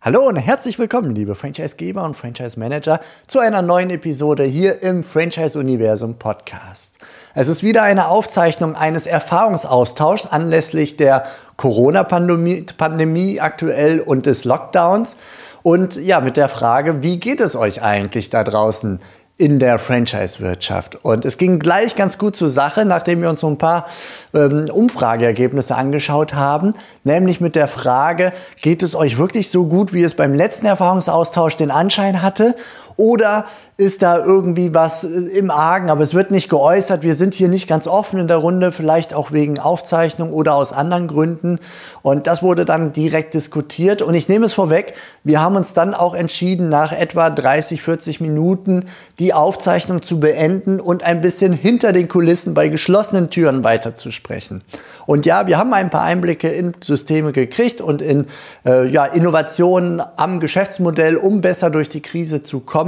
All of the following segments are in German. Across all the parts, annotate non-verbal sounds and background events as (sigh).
Hallo und herzlich willkommen, liebe Franchise-Geber und Franchise-Manager, zu einer neuen Episode hier im Franchise-Universum Podcast. Es ist wieder eine Aufzeichnung eines Erfahrungsaustauschs anlässlich der Corona-Pandemie Pandemie aktuell und des Lockdowns. Und ja, mit der Frage, wie geht es euch eigentlich da draußen in der Franchise-Wirtschaft. Und es ging gleich ganz gut zur Sache, nachdem wir uns so ein paar ähm, Umfrageergebnisse angeschaut haben, nämlich mit der Frage, geht es euch wirklich so gut, wie es beim letzten Erfahrungsaustausch den Anschein hatte? Oder ist da irgendwie was äh, im Argen, aber es wird nicht geäußert. Wir sind hier nicht ganz offen in der Runde, vielleicht auch wegen Aufzeichnung oder aus anderen Gründen. Und das wurde dann direkt diskutiert. Und ich nehme es vorweg, wir haben uns dann auch entschieden, nach etwa 30, 40 Minuten die Aufzeichnung zu beenden und ein bisschen hinter den Kulissen bei geschlossenen Türen weiterzusprechen. Und ja, wir haben ein paar Einblicke in Systeme gekriegt und in äh, ja, Innovationen am Geschäftsmodell, um besser durch die Krise zu kommen.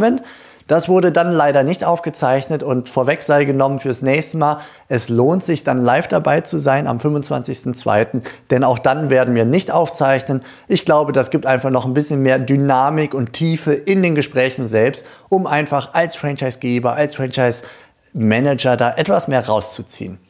Das wurde dann leider nicht aufgezeichnet und vorweg sei genommen fürs nächste Mal. Es lohnt sich dann live dabei zu sein am 25.02., denn auch dann werden wir nicht aufzeichnen. Ich glaube, das gibt einfach noch ein bisschen mehr Dynamik und Tiefe in den Gesprächen selbst, um einfach als Franchisegeber, als Franchise-Manager da etwas mehr rauszuziehen.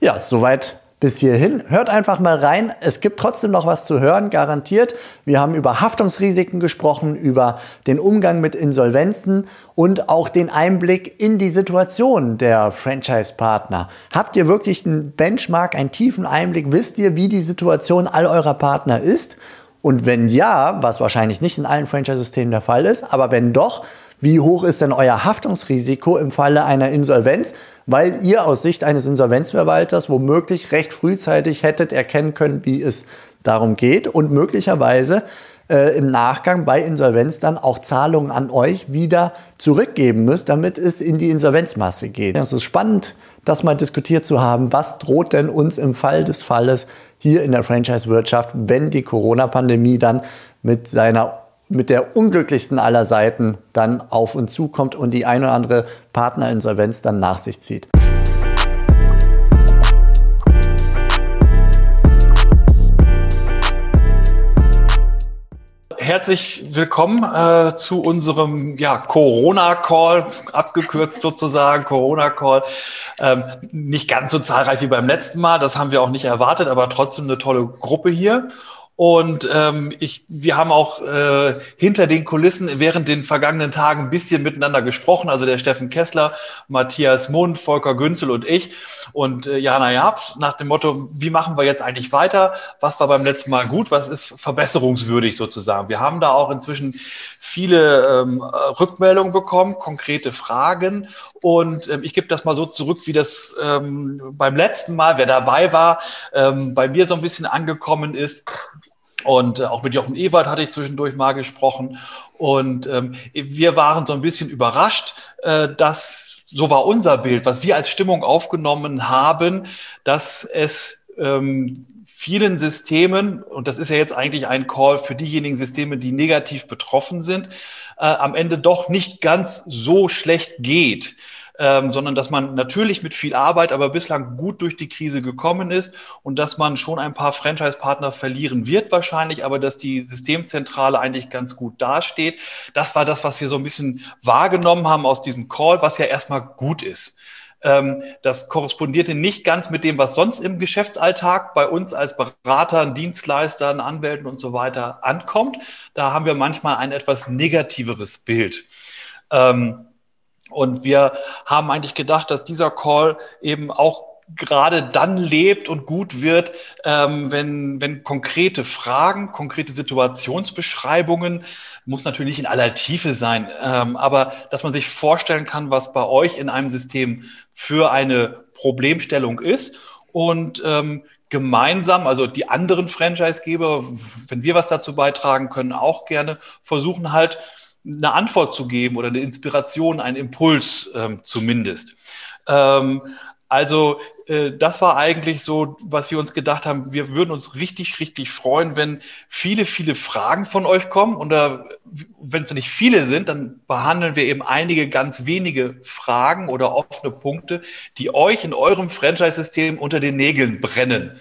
Ja, soweit bis hierhin. Hört einfach mal rein. Es gibt trotzdem noch was zu hören, garantiert. Wir haben über Haftungsrisiken gesprochen, über den Umgang mit Insolvenzen und auch den Einblick in die Situation der Franchise-Partner. Habt ihr wirklich einen Benchmark, einen tiefen Einblick? Wisst ihr, wie die Situation all eurer Partner ist? Und wenn ja, was wahrscheinlich nicht in allen Franchise-Systemen der Fall ist, aber wenn doch, wie hoch ist denn euer Haftungsrisiko im Falle einer Insolvenz? Weil ihr aus Sicht eines Insolvenzverwalters womöglich recht frühzeitig hättet erkennen können, wie es darum geht und möglicherweise äh, im Nachgang bei Insolvenz dann auch Zahlungen an euch wieder zurückgeben müsst, damit es in die Insolvenzmasse geht. Es ist spannend, das mal diskutiert zu haben. Was droht denn uns im Fall des Falles hier in der Franchise-Wirtschaft, wenn die Corona-Pandemie dann mit seiner mit der unglücklichsten aller Seiten dann auf uns zukommt und die ein oder andere Partnerinsolvenz dann nach sich zieht. Herzlich willkommen äh, zu unserem ja, Corona-Call, abgekürzt sozusagen, (laughs) Corona-Call. Ähm, nicht ganz so zahlreich wie beim letzten Mal, das haben wir auch nicht erwartet, aber trotzdem eine tolle Gruppe hier. Und ähm, ich, wir haben auch äh, hinter den Kulissen während den vergangenen Tagen ein bisschen miteinander gesprochen. Also der Steffen Kessler, Matthias Mund, Volker Günzel und ich und äh, Jana Jabs nach dem Motto, wie machen wir jetzt eigentlich weiter? Was war beim letzten Mal gut? Was ist verbesserungswürdig sozusagen? Wir haben da auch inzwischen viele ähm, Rückmeldungen bekommen, konkrete Fragen. Und ähm, ich gebe das mal so zurück, wie das ähm, beim letzten Mal, wer dabei war, ähm, bei mir so ein bisschen angekommen ist. Und äh, auch mit Jochen Ewald hatte ich zwischendurch mal gesprochen. Und ähm, wir waren so ein bisschen überrascht, äh, dass so war unser Bild, was wir als Stimmung aufgenommen haben, dass es ähm, vielen Systemen, und das ist ja jetzt eigentlich ein Call für diejenigen Systeme, die negativ betroffen sind, äh, am Ende doch nicht ganz so schlecht geht. Ähm, sondern dass man natürlich mit viel Arbeit, aber bislang gut durch die Krise gekommen ist und dass man schon ein paar Franchise-Partner verlieren wird wahrscheinlich, aber dass die Systemzentrale eigentlich ganz gut dasteht. Das war das, was wir so ein bisschen wahrgenommen haben aus diesem Call, was ja erstmal gut ist. Ähm, das korrespondierte nicht ganz mit dem, was sonst im Geschäftsalltag bei uns als Beratern, Dienstleistern, Anwälten und so weiter ankommt. Da haben wir manchmal ein etwas negativeres Bild. Ähm, und wir haben eigentlich gedacht, dass dieser Call eben auch gerade dann lebt und gut wird, ähm, wenn, wenn konkrete Fragen, konkrete Situationsbeschreibungen, muss natürlich in aller Tiefe sein, ähm, aber dass man sich vorstellen kann, was bei euch in einem System für eine Problemstellung ist und ähm, gemeinsam, also die anderen Franchisegeber, wenn wir was dazu beitragen können, auch gerne versuchen halt eine Antwort zu geben oder eine Inspiration, einen Impuls ähm, zumindest. Ähm, also äh, das war eigentlich so, was wir uns gedacht haben. Wir würden uns richtig, richtig freuen, wenn viele, viele Fragen von euch kommen. Und äh, wenn es nicht viele sind, dann behandeln wir eben einige ganz wenige Fragen oder offene Punkte, die euch in eurem Franchise-System unter den Nägeln brennen.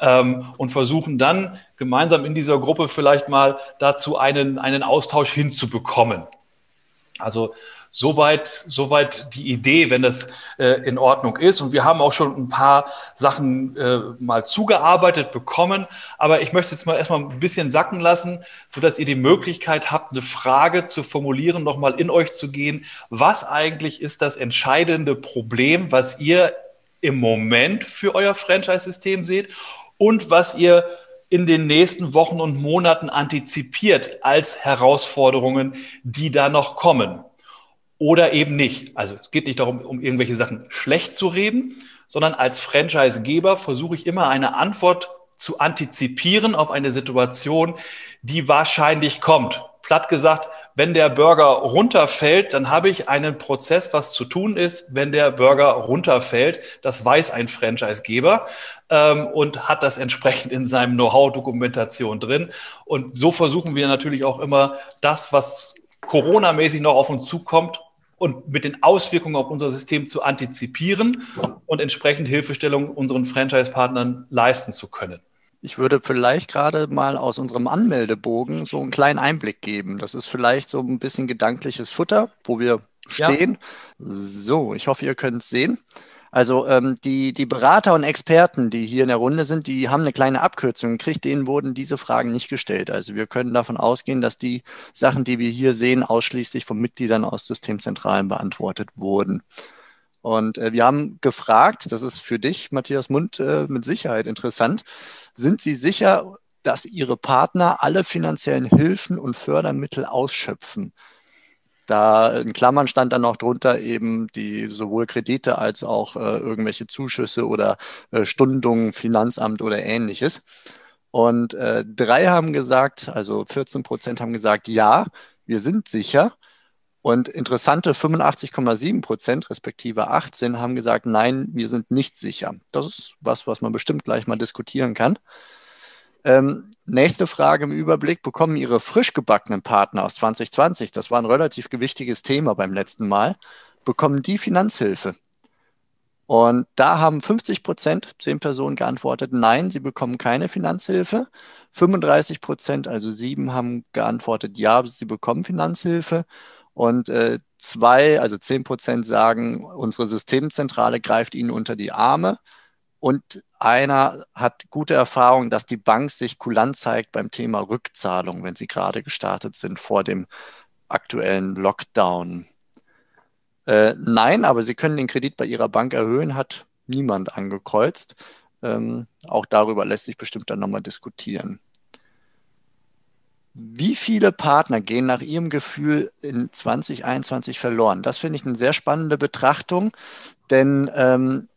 Ähm, und versuchen dann gemeinsam in dieser Gruppe vielleicht mal dazu einen, einen Austausch hinzubekommen. Also Soweit, soweit die Idee, wenn das äh, in Ordnung ist. Und wir haben auch schon ein paar Sachen äh, mal zugearbeitet bekommen. Aber ich möchte jetzt mal erstmal ein bisschen sacken lassen, sodass ihr die Möglichkeit habt, eine Frage zu formulieren, nochmal in euch zu gehen. Was eigentlich ist das entscheidende Problem, was ihr im Moment für euer Franchise-System seht und was ihr in den nächsten Wochen und Monaten antizipiert als Herausforderungen, die da noch kommen oder eben nicht. Also es geht nicht darum, um irgendwelche Sachen schlecht zu reden, sondern als Franchisegeber versuche ich immer eine Antwort zu antizipieren auf eine Situation, die wahrscheinlich kommt. Platt gesagt, wenn der Burger runterfällt, dann habe ich einen Prozess, was zu tun ist, wenn der Burger runterfällt. Das weiß ein Franchisegeber ähm, und hat das entsprechend in seinem Know-how-Dokumentation drin. Und so versuchen wir natürlich auch immer das, was Corona-mäßig noch auf uns zukommt, und mit den Auswirkungen auf unser System zu antizipieren und entsprechend Hilfestellung unseren Franchise-Partnern leisten zu können. Ich würde vielleicht gerade mal aus unserem Anmeldebogen so einen kleinen Einblick geben. Das ist vielleicht so ein bisschen gedankliches Futter, wo wir stehen. Ja. So, ich hoffe, ihr könnt es sehen. Also ähm, die, die Berater und Experten, die hier in der Runde sind, die haben eine kleine Abkürzung gekriegt, denen wurden diese Fragen nicht gestellt. Also wir können davon ausgehen, dass die Sachen, die wir hier sehen, ausschließlich von Mitgliedern aus Systemzentralen beantwortet wurden. Und äh, wir haben gefragt, das ist für dich, Matthias Mund, äh, mit Sicherheit interessant, sind Sie sicher, dass Ihre Partner alle finanziellen Hilfen und Fördermittel ausschöpfen? Da in Klammern stand dann noch drunter eben die sowohl Kredite als auch äh, irgendwelche Zuschüsse oder äh, Stundungen, Finanzamt oder ähnliches. Und äh, drei haben gesagt, also 14 Prozent haben gesagt, ja, wir sind sicher. Und interessante 85,7 Prozent, respektive 18, haben gesagt, nein, wir sind nicht sicher. Das ist was, was man bestimmt gleich mal diskutieren kann. Ähm, nächste Frage im Überblick. Bekommen Ihre frisch gebackenen Partner aus 2020, das war ein relativ gewichtiges Thema beim letzten Mal, bekommen die Finanzhilfe? Und da haben 50 Prozent, zehn Personen geantwortet, nein, sie bekommen keine Finanzhilfe. 35 Prozent, also sieben, haben geantwortet, ja, sie bekommen Finanzhilfe. Und äh, zwei, also zehn Prozent sagen, unsere Systemzentrale greift ihnen unter die Arme. Und einer hat gute Erfahrung, dass die Bank sich kulant zeigt beim Thema Rückzahlung, wenn sie gerade gestartet sind vor dem aktuellen Lockdown. Äh, nein, aber Sie können den Kredit bei Ihrer Bank erhöhen, hat niemand angekreuzt. Ähm, auch darüber lässt sich bestimmt dann nochmal diskutieren. Wie viele Partner gehen nach Ihrem Gefühl in 2021 verloren? Das finde ich eine sehr spannende Betrachtung, denn ähm,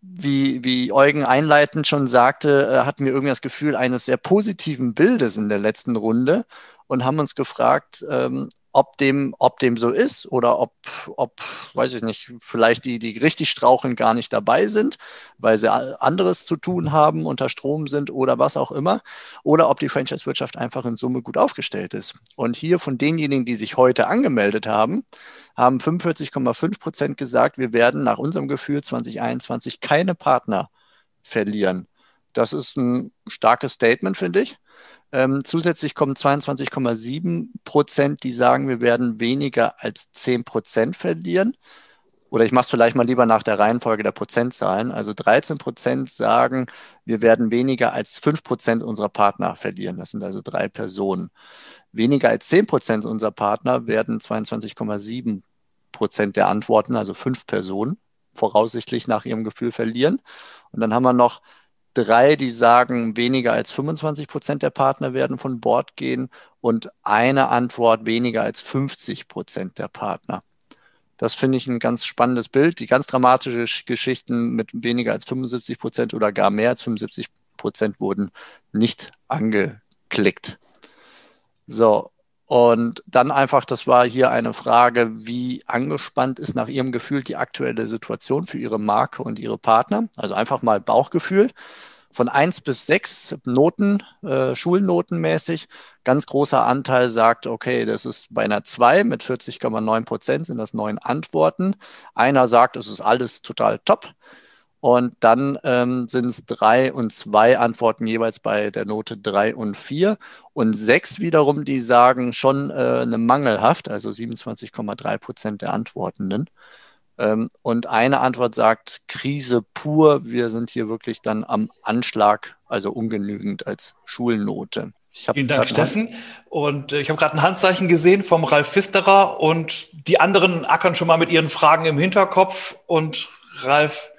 wie, wie Eugen einleitend schon sagte, äh, hatten wir irgendwie das Gefühl eines sehr positiven Bildes in der letzten Runde und haben uns gefragt, ähm, ob dem, ob dem so ist oder ob, ob, weiß ich nicht, vielleicht die, die richtig straucheln, gar nicht dabei sind, weil sie anderes zu tun haben, unter Strom sind oder was auch immer, oder ob die Franchise-Wirtschaft einfach in Summe gut aufgestellt ist. Und hier von denjenigen, die sich heute angemeldet haben, haben 45,5 Prozent gesagt, wir werden nach unserem Gefühl 2021 keine Partner verlieren. Das ist ein starkes Statement, finde ich. Ähm, zusätzlich kommen 22,7 Prozent, die sagen, wir werden weniger als 10 Prozent verlieren. Oder ich mache es vielleicht mal lieber nach der Reihenfolge der Prozentzahlen. Also 13 Prozent sagen, wir werden weniger als 5 Prozent unserer Partner verlieren. Das sind also drei Personen. Weniger als 10 Prozent unserer Partner werden 22,7 Prozent der Antworten, also fünf Personen, voraussichtlich nach ihrem Gefühl verlieren. Und dann haben wir noch drei, die sagen, weniger als 25 Prozent der Partner werden von Bord gehen und eine Antwort, weniger als 50 Prozent der Partner. Das finde ich ein ganz spannendes Bild. Die ganz dramatischen Geschichten mit weniger als 75 Prozent oder gar mehr als 75 Prozent wurden nicht angeklickt. So, Und dann einfach, das war hier eine Frage, wie angespannt ist nach Ihrem Gefühl die aktuelle Situation für Ihre Marke und Ihre Partner? Also einfach mal Bauchgefühl. Von eins bis sechs Noten, äh, Schulnotenmäßig. Ganz großer Anteil sagt, okay, das ist bei einer zwei mit 40,9 Prozent sind das neun Antworten. Einer sagt, es ist alles total top. Und dann ähm, sind es drei und zwei Antworten jeweils bei der Note drei und vier. Und sechs wiederum, die sagen schon äh, eine mangelhaft, also 27,3 Prozent der Antwortenden. Ähm, und eine Antwort sagt Krise pur. Wir sind hier wirklich dann am Anschlag, also ungenügend als Schulnote. Vielen Dank, Steffen. Und äh, ich habe gerade ein Handzeichen gesehen vom Ralf Fisterer und die anderen ackern schon mal mit ihren Fragen im Hinterkopf. Und Ralf,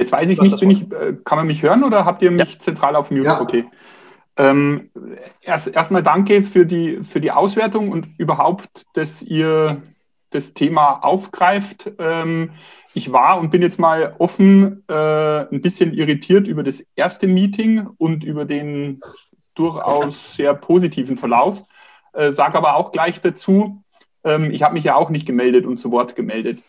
Jetzt weiß ich nicht, bin ich, äh, kann man mich hören oder habt ihr mich ja. zentral auf Mute? Ja. Okay. Ähm, erst erstmal danke für die, für die Auswertung und überhaupt, dass ihr das Thema aufgreift. Ähm, ich war und bin jetzt mal offen äh, ein bisschen irritiert über das erste Meeting und über den durchaus sehr positiven Verlauf. Äh, Sage aber auch gleich dazu, ähm, ich habe mich ja auch nicht gemeldet und zu Wort gemeldet.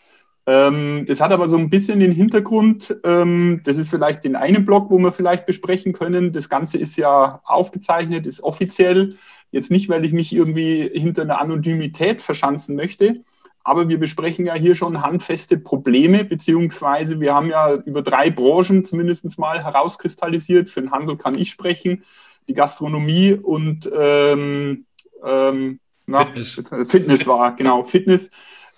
Ähm, das hat aber so ein bisschen den Hintergrund, ähm, das ist vielleicht den einen Block, wo wir vielleicht besprechen können. Das Ganze ist ja aufgezeichnet, ist offiziell. Jetzt nicht, weil ich mich irgendwie hinter einer Anonymität verschanzen möchte, aber wir besprechen ja hier schon handfeste Probleme, beziehungsweise wir haben ja über drei Branchen zumindest mal herauskristallisiert. Für den Handel kann ich sprechen, die Gastronomie und ähm, ähm, na, Fitness. Fitness war, genau, Fitness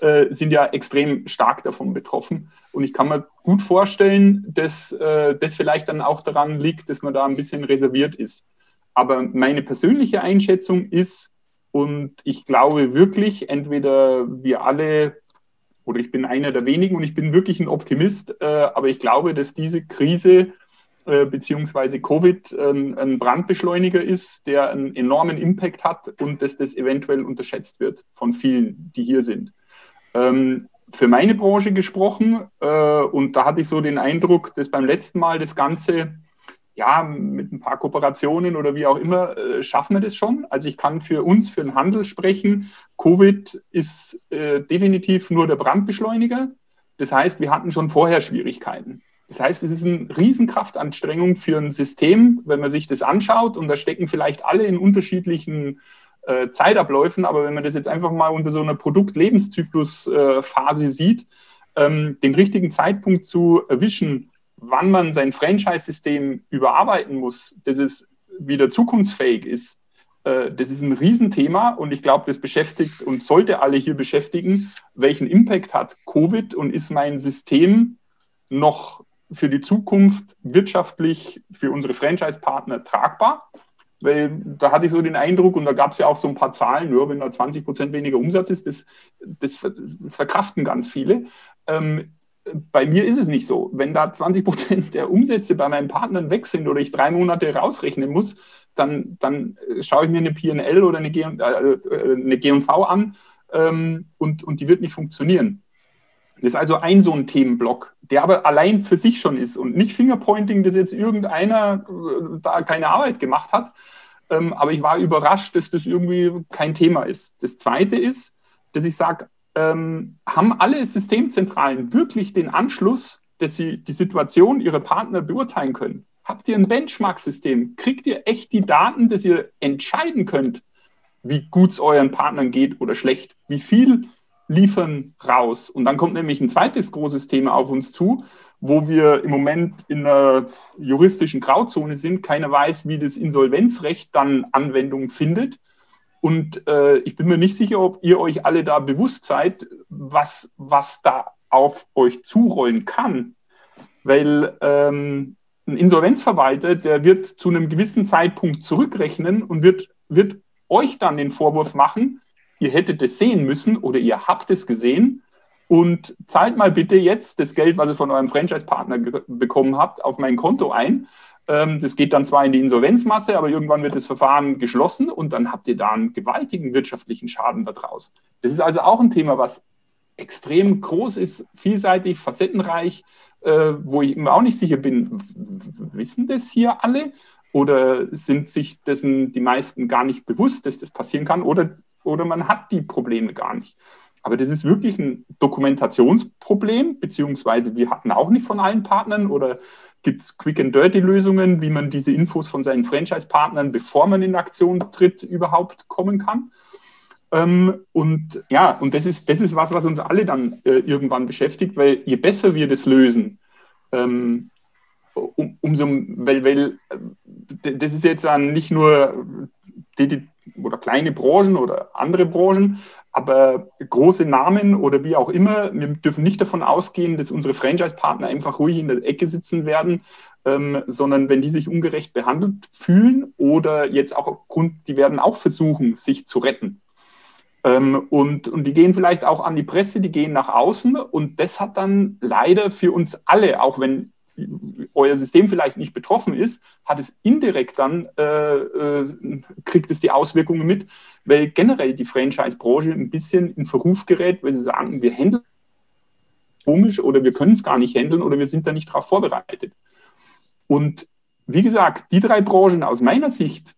äh, sind ja extrem stark davon betroffen. Und ich kann mir gut vorstellen, dass äh, das vielleicht dann auch daran liegt, dass man da ein bisschen reserviert ist. Aber meine persönliche Einschätzung ist, und ich glaube wirklich, entweder wir alle, oder ich bin einer der wenigen und ich bin wirklich ein Optimist, äh, aber ich glaube, dass diese Krise äh, beziehungsweise Covid ein, ein, Brandbeschleuniger ist, der einen enormen Impact hat und dass das eventuell unterschätzt wird von vielen, die hier sind ähm, für meine Branche gesprochen äh, und da hatte ich so den Eindruck, dass beim letzten Mal das Ganze, ja, mit ein paar Kooperationen oder wie auch immer, äh, schaffen wir das schon. Also ich kann für uns, für den Handel sprechen. Covid ist äh, definitiv nur der Brandbeschleuniger. Das heißt, wir hatten schon vorher Schwierigkeiten. Das heißt, es ist eine Riesenkraftanstrengung für ein System, wenn man sich das anschaut und da stecken vielleicht alle in unterschiedlichen äh, Zeitabläufen, aber wenn man das jetzt einfach mal unter so einer Produktlebenszyklus-Phase äh, sieht, ähm, den richtigen Zeitpunkt zu erwischen, wann man sein Franchise-System überarbeiten muss, dass es wieder zukunftsfähig ist, äh, das ist ein Riesenthema und ich glaube, das beschäftigt und sollte alle hier beschäftigen, welchen Impact hat Covid und ist mein System noch für die Zukunft wirtschaftlich für unsere Franchise-Partner tragbar? Weil da hatte ich so den Eindruck, und da gab es ja auch so ein paar Zahlen, nur wenn da 20 Prozent weniger Umsatz ist, das, das verkraften ganz viele. Ähm, bei mir ist es nicht so. Wenn da 20 Prozent der Umsätze bei meinen Partnern weg sind oder ich drei Monate rausrechnen muss, dann, dann schaue ich mir eine PL oder eine, G, äh, G&V an ähm, und, und die wird nicht funktionieren. Das ist also ein so ein Themenblock, der aber allein für sich schon ist und nicht Fingerpointing, dass jetzt irgendeiner äh, da keine Arbeit gemacht hat, ähm, aber ich war überrascht, dass das irgendwie kein Thema ist. Das Zweite ist, dass ich sage, ähm, haben alle Systemzentralen wirklich den Anschluss, dass sie die Situation ihrer Partner beurteilen können? Habt ihr ein Benchmark-System? Kriegt ihr echt die Daten, dass ihr entscheiden könnt, wie gut es euren Partnern geht oder schlecht? Wie viel liefern raus? Und dann kommt nämlich ein zweites großes Thema auf uns zu, wo wir im Moment in einer juristischen Grauzone sind. Keiner weiß, wie das Insolvenzrecht dann Anwendung findet. Und äh, ich bin mir nicht sicher, ob ihr euch alle da bewusst seid, was, was da auf euch zurollen kann. Weil ähm, ein Insolvenzverwalter, der wird zu einem gewissen Zeitpunkt zurückrechnen und wird, wird euch dann den Vorwurf machen, ihr hättet es sehen müssen oder ihr habt es gesehen und zahlt mal bitte jetzt das Geld, was ihr von eurem Franchise-Partner bekommen habt, auf mein Konto ein. Ähm, das geht dann zwar in die Insolvenzmasse, aber irgendwann wird das Verfahren geschlossen und dann habt ihr da einen gewaltigen wirtschaftlichen Schaden daraus. Das ist also auch ein Thema, was extrem groß ist, vielseitig, facettenreich, äh, wo ich mir auch nicht sicher bin, wissen das hier alle? oder sind sich dessen die meisten gar nicht bewusst, dass das passieren kann oder, oder man hat die Probleme gar nicht. Aber das ist wirklich ein Dokumentationsproblem, beziehungsweise wir hatten auch nicht von allen Partnern oder gibt es Quick and Dirty Lösungen, wie man diese Infos von seinen Franchise-Partnern, bevor man in Aktion tritt, überhaupt kommen kann. Ähm, und ja, und das ist, das ist was, was uns alle dann äh, irgendwann beschäftigt, weil je besser wir das lösen, ähm, um, umso, weil, weil äh, das ist jetzt dann nicht nur die, die, oder kleine Branchen oder andere Branchen, aber große Namen oder wie auch immer, wir dürfen nicht davon ausgehen, dass unsere Franchise-Partner einfach ruhig in der Ecke sitzen werden, ähm, sondern wenn die sich ungerecht behandelt fühlen oder jetzt auch aufgrund, die werden auch versuchen, sich zu retten. Ähm, und, und die gehen vielleicht auch an die Presse, die gehen nach außen und das hat dann leider für uns alle, auch wenn euer System vielleicht nicht betroffen ist, hat es indirekt dann, äh, äh, kriegt es die Auswirkungen mit, weil generell die Franchise-Branche ein bisschen in Verruf gerät, weil sie sagen, wir handeln komisch oder wir können es gar nicht handeln oder wir sind da nicht darauf vorbereitet. Und wie gesagt, die drei Branchen aus meiner Sicht,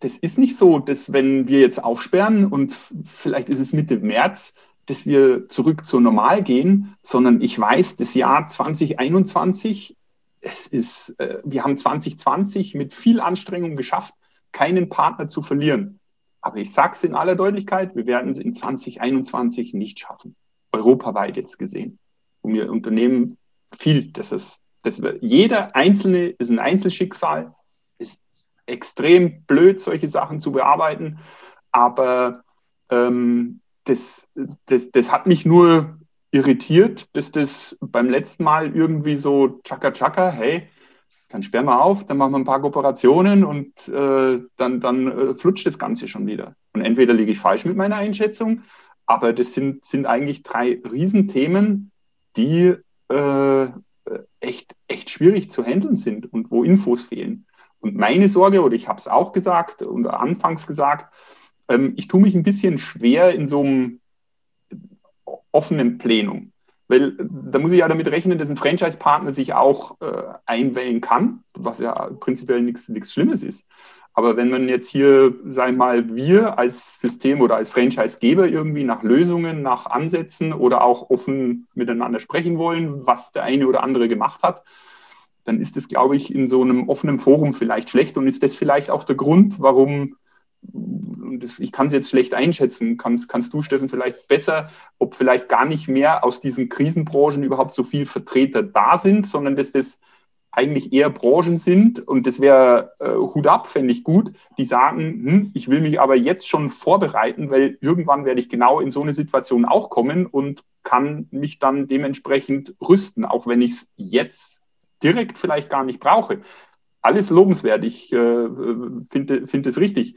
das ist nicht so, dass wenn wir jetzt aufsperren und vielleicht ist es Mitte März, dass wir zurück zur Normal gehen, sondern ich weiß, das Jahr 2021, es ist, äh, wir haben 2020 mit viel Anstrengung geschafft, keinen Partner zu verlieren. Aber ich sage es in aller Deutlichkeit, wir werden es in 2021 nicht schaffen. Europaweit jetzt gesehen. Und wir unternehmen viel. Das ist, das wir, jeder Einzelne ist ein Einzelschicksal. Ist extrem blöd, solche Sachen zu bearbeiten. Aber ähm, das, das, das hat mich nur irritiert, bis das beim letzten Mal irgendwie so tschakka tschakka, hey, dann sperren wir auf, dann machen wir ein paar Kooperationen und äh, dann, dann äh, flutscht das Ganze schon wieder. Und entweder liege ich falsch mit meiner Einschätzung, aber das sind, sind eigentlich drei Riesenthemen, die äh, echt, echt schwierig zu handeln sind und wo Infos fehlen. Und meine Sorge, oder ich habe es auch gesagt und anfangs gesagt, ähm, ich tue mich ein bisschen schwer in so einem offenen Plenum. Weil da muss ich ja damit rechnen, dass ein Franchise-Partner sich auch äh, einwählen kann, was ja prinzipiell nichts Schlimmes ist. Aber wenn man jetzt hier, sagen wir mal, wir als System oder als Franchise-Geber irgendwie nach Lösungen, nach Ansätzen oder auch offen miteinander sprechen wollen, was der eine oder andere gemacht hat, dann ist das, glaube ich, in so einem offenen Forum vielleicht schlecht und ist das vielleicht auch der Grund, warum das, ich kann es jetzt schlecht einschätzen, kannst, kannst du, Steffen, vielleicht besser, ob vielleicht gar nicht mehr aus diesen Krisenbranchen überhaupt so viele Vertreter da sind, sondern dass das eigentlich eher Branchen sind und das wäre äh, Hut ab, fände ich gut, die sagen, hm, ich will mich aber jetzt schon vorbereiten, weil irgendwann werde ich genau in so eine Situation auch kommen und kann mich dann dementsprechend rüsten, auch wenn ich es jetzt direkt vielleicht gar nicht brauche. Alles lobenswert, ich äh, finde find es richtig.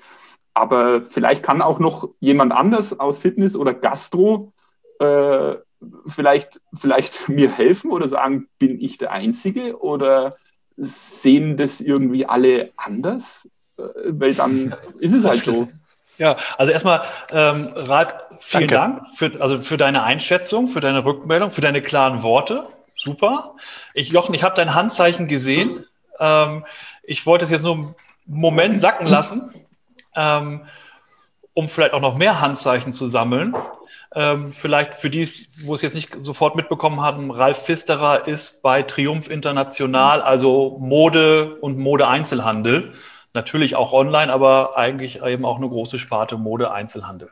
Aber vielleicht kann auch noch jemand anders aus Fitness oder Gastro äh, vielleicht, vielleicht (laughs) mir helfen oder sagen, bin ich der Einzige oder sehen das irgendwie alle anders? Äh, weil dann (laughs) ist es halt so. Ja, also erstmal, ähm, Ralf, vielen Danke. Dank für, also für deine Einschätzung, für deine Rückmeldung, für deine klaren Worte. Super. Ich, Jochen, ich habe dein Handzeichen gesehen. Ähm, ich wollte es jetzt nur einen Moment sacken lassen ähm, um vielleicht auch noch mehr Handzeichen zu sammeln. Ähm, vielleicht für die, wo es jetzt nicht sofort mitbekommen haben, Ralf Pfisterer ist bei Triumph International, also Mode und Mode-Einzelhandel. Natürlich auch online, aber eigentlich eben auch eine große Sparte Mode-Einzelhandel.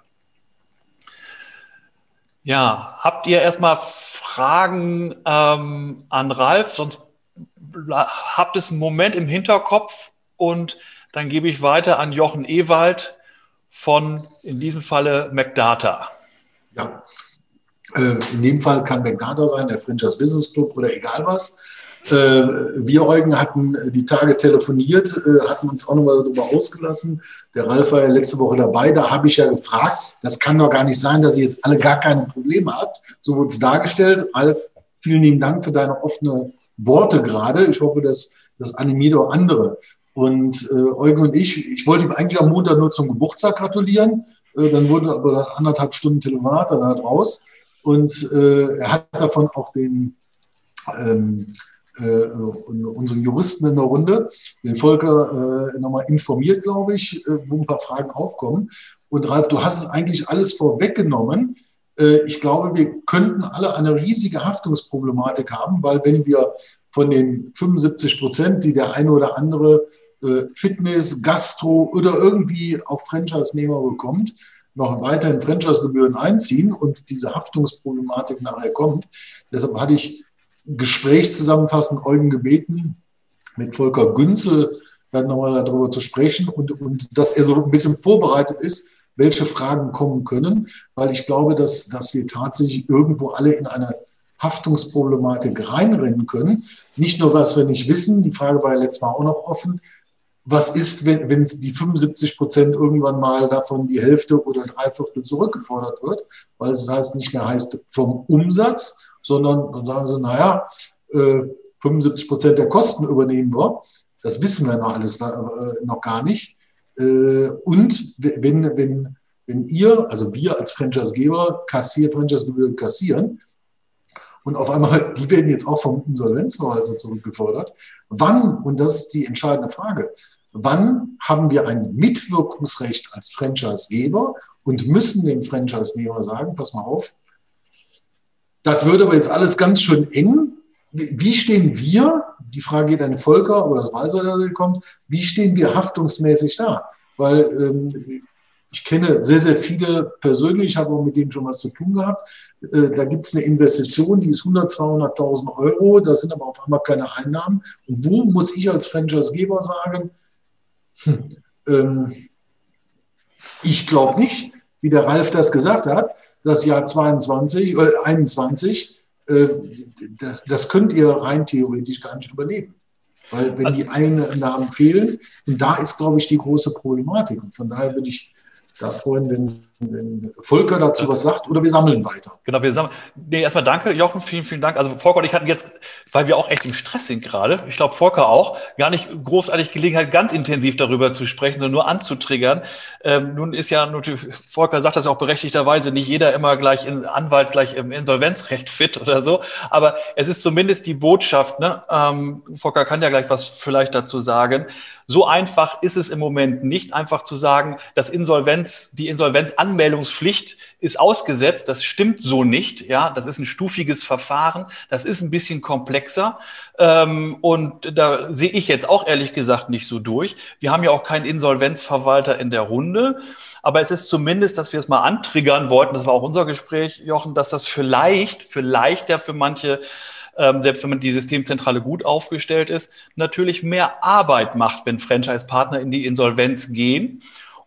Ja, habt ihr erstmal Fragen ähm, an Ralf? Sonst habt es einen Moment im Hinterkopf und dann gebe ich weiter an Jochen Ewald von, in diesem Falle, McData. Ja, äh, in dem Fall kann McData sein, der Franchise Business Club oder egal was. Äh, wir Eugen hatten die Tage telefoniert, äh, hatten uns auch nochmal darüber ausgelassen. Der Ralf war ja letzte Woche dabei. Da habe ich ja gefragt, das kann doch gar nicht sein, dass ihr jetzt alle gar keine Probleme habt. So wurde es dargestellt. Ralf, vielen lieben Dank für deine offenen Worte gerade. Ich hoffe, dass das animiert auch andere. Und äh, Eugen und ich, ich wollte ihm eigentlich am Montag nur zum Geburtstag gratulieren. Äh, dann wurde aber anderthalb Stunden Telefonat dann halt raus. Und äh, er hat davon auch den, ähm, äh, also unseren Juristen in der Runde, den Volker äh, nochmal informiert, glaube ich, äh, wo ein paar Fragen aufkommen. Und Ralf, du hast es eigentlich alles vorweggenommen. Ich glaube, wir könnten alle eine riesige Haftungsproblematik haben, weil wenn wir von den 75 Prozent, die der eine oder andere äh, Fitness, Gastro oder irgendwie auf Franchise-Nehmer bekommt, noch weiterhin Franchise-Gebühren einziehen und diese Haftungsproblematik nachher kommt. Deshalb hatte ich Gesprächszusammenfassend Eugen gebeten, mit Volker Günzel dann nochmal darüber zu sprechen und, und dass er so ein bisschen vorbereitet ist, welche Fragen kommen können, weil ich glaube, dass, dass wir tatsächlich irgendwo alle in eine Haftungsproblematik reinrennen können. Nicht nur, was wir nicht wissen, die Frage war ja letztes Mal auch noch offen, was ist, wenn, wenn die 75 Prozent irgendwann mal davon die Hälfte oder drei Viertel zurückgefordert wird, weil es heißt nicht mehr heißt vom Umsatz, sondern dann sagen sie, naja, äh, 75 Prozent der Kosten übernehmen wir. Das wissen wir noch alles äh, noch gar nicht. Äh, und wenn, wenn, wenn ihr, also wir als Franchisegeber, kassier, Franchisegebühren kassieren, und auf einmal, die werden jetzt auch vom Insolvenzverwalter zurückgefordert. Wann, und das ist die entscheidende Frage, wann haben wir ein Mitwirkungsrecht als Franchisegeber und müssen dem Franchise-Nehmer sagen, pass mal auf, das wird aber jetzt alles ganz schön eng. Wie stehen wir, die Frage geht an Volker, aber das weiß er, dass er kommt, wie stehen wir haftungsmäßig da? Weil ähm, ich kenne sehr, sehr viele persönlich, habe auch mit denen schon was zu tun gehabt. Äh, da gibt es eine Investition, die ist 100, 200.000 Euro, da sind aber auf einmal keine Einnahmen. Und wo muss ich als Franchisegeber sagen, hm, ähm, ich glaube nicht, wie der Ralf das gesagt hat, das Jahr 22, äh, 21, äh, das, das könnt ihr rein theoretisch gar nicht überleben. Weil wenn also, die Einnahmen fehlen, und da ist, glaube ich, die große Problematik. Und von daher würde ich da freuen, wenn, Volker dazu was sagt oder wir sammeln weiter. Genau, wir sammeln. Nee, erstmal danke, Jochen, vielen, vielen Dank. Also Volker und ich hatten jetzt, weil wir auch echt im Stress sind gerade, ich glaube Volker auch, gar nicht großartig Gelegenheit, ganz intensiv darüber zu sprechen, sondern nur anzutriggern. Ähm, nun ist ja, Volker sagt das auch berechtigterweise, nicht jeder immer gleich in Anwalt, gleich im Insolvenzrecht fit oder so. Aber es ist zumindest die Botschaft, ne? Ähm, Volker kann ja gleich was vielleicht dazu sagen. So einfach ist es im Moment nicht, einfach zu sagen, dass Insolvenz, die Insolvenzanmeldungspflicht ist ausgesetzt. Das stimmt so nicht. Ja, das ist ein stufiges Verfahren. Das ist ein bisschen komplexer. Ähm, und da sehe ich jetzt auch ehrlich gesagt nicht so durch. Wir haben ja auch keinen Insolvenzverwalter in der Runde. Aber es ist zumindest, dass wir es mal antriggern wollten, das war auch unser Gespräch, Jochen, dass das vielleicht, vielleicht ja für manche ähm, selbst wenn man die Systemzentrale gut aufgestellt ist, natürlich mehr Arbeit macht, wenn Franchise-Partner in die Insolvenz gehen.